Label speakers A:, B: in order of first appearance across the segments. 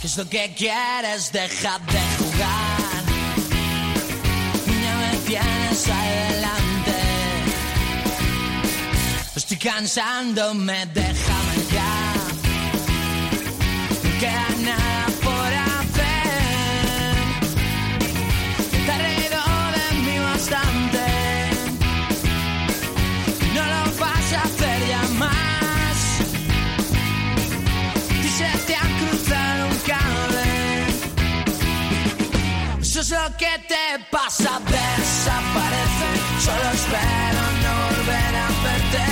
A: ¿Qué es lo que quieres? Deja de jugar. Ya me tienes adelante. Estoy cansándome, déjame ya. No queda nada por hacer. Te reído de mí bastante. Y se te ha cruzado un cable. Eso es lo que te pasa, desaparece. Solo espero no volver a verte.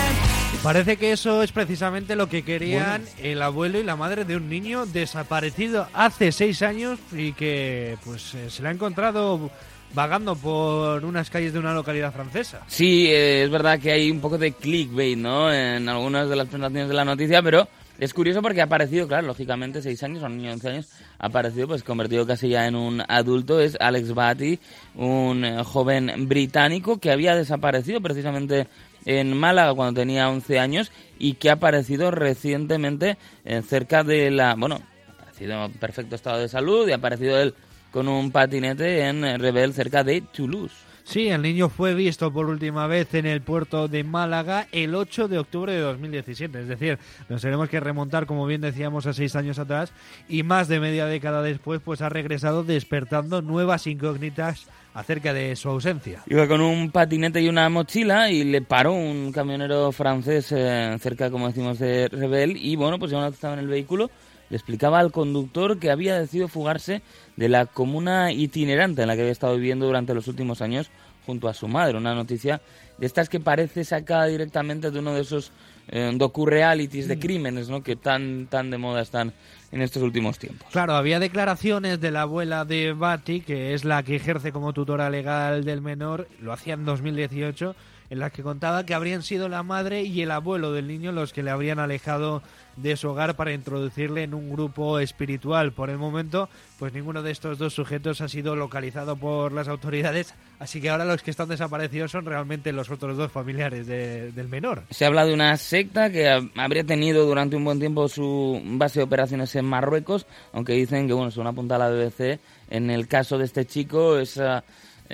B: Parece que eso es precisamente lo que querían el abuelo y la madre de un niño desaparecido hace seis años y que pues eh, se le ha encontrado vagando por unas calles de una localidad francesa.
C: Sí, eh, es verdad que hay un poco de clickbait, ¿no? En algunas de las presentaciones de la noticia, pero es curioso porque ha aparecido, claro, lógicamente, seis años, o un niño de 11 años, ha aparecido, pues convertido casi ya en un adulto, es Alex Batty, un eh, joven británico que había desaparecido precisamente en Málaga cuando tenía 11 años y que ha aparecido recientemente eh, cerca de la, bueno, ha aparecido en perfecto estado de salud y ha aparecido él con un patinete en eh, Rebel cerca de Toulouse.
B: Sí, el niño fue visto por última vez en el puerto de Málaga el 8 de octubre de 2017. Es decir, nos tenemos que remontar, como bien decíamos, a seis años atrás y más de media década después, pues ha regresado despertando nuevas incógnitas acerca de su ausencia.
C: Iba con un patinete y una mochila y le paró un camionero francés eh, cerca, como decimos, de Rebel y bueno, pues ya vez estaba en el vehículo le explicaba al conductor que había decidido fugarse de la comuna itinerante en la que había estado viviendo durante los últimos años junto a su madre. Una noticia de estas que parece sacada directamente de uno de esos eh, docu-realities de crímenes ¿no? que tan, tan de moda están en estos últimos tiempos.
B: Claro, había declaraciones de la abuela de Bati, que es la que ejerce como tutora legal del menor, lo hacía en 2018, en las que contaba que habrían sido la madre y el abuelo del niño los que le habrían alejado de su hogar para introducirle en un grupo espiritual. Por el momento, pues ninguno de estos dos sujetos ha sido localizado por las autoridades, así que ahora los que están desaparecidos son realmente los otros dos familiares de- del menor.
C: Se habla de una secta que ha- habría tenido durante un buen tiempo su base de operaciones en Marruecos, aunque dicen que, bueno, según apunta la BBC, en el caso de este chico, esa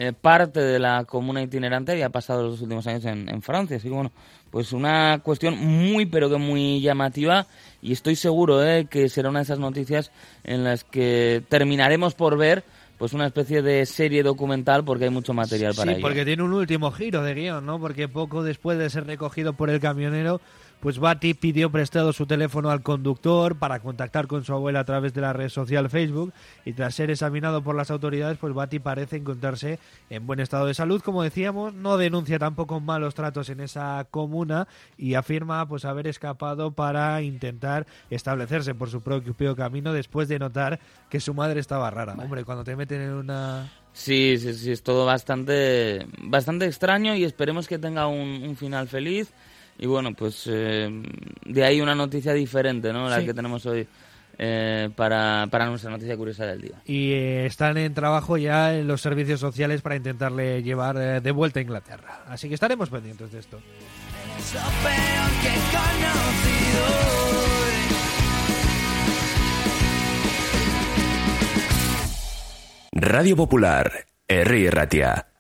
C: eh, parte de la comuna itinerante había pasado los últimos años en, en Francia. Así que, bueno, pues una cuestión muy, pero que muy llamativa y estoy seguro eh, que será una de esas noticias en las que terminaremos por ver pues una especie de serie documental porque hay mucho material para
B: sí,
C: ello.
B: porque tiene un último giro de guion, ¿no? Porque poco después de ser recogido por el camionero, pues Bati pidió prestado su teléfono al conductor para contactar con su abuela a través de la red social Facebook y tras ser examinado por las autoridades, pues Bati parece encontrarse en buen estado de salud, como decíamos, no denuncia tampoco malos tratos en esa comuna y afirma pues haber escapado para intentar establecerse por su propio camino después de notar que su madre estaba rara. Hombre, cuando te meten en una
C: Sí, sí, sí, es todo bastante, bastante extraño y esperemos que tenga un, un final feliz. Y bueno, pues eh, de ahí una noticia diferente, ¿no? La
B: Sí.
C: que tenemos hoy eh, para, para nuestra noticia curiosa del día.
B: y eh, están en trabajo ya en los servicios sociales para intentarle llevar eh, de vuelta a Inglaterra. Así que estaremos pendientes de esto.
D: Radio Popular, Herri Ratia.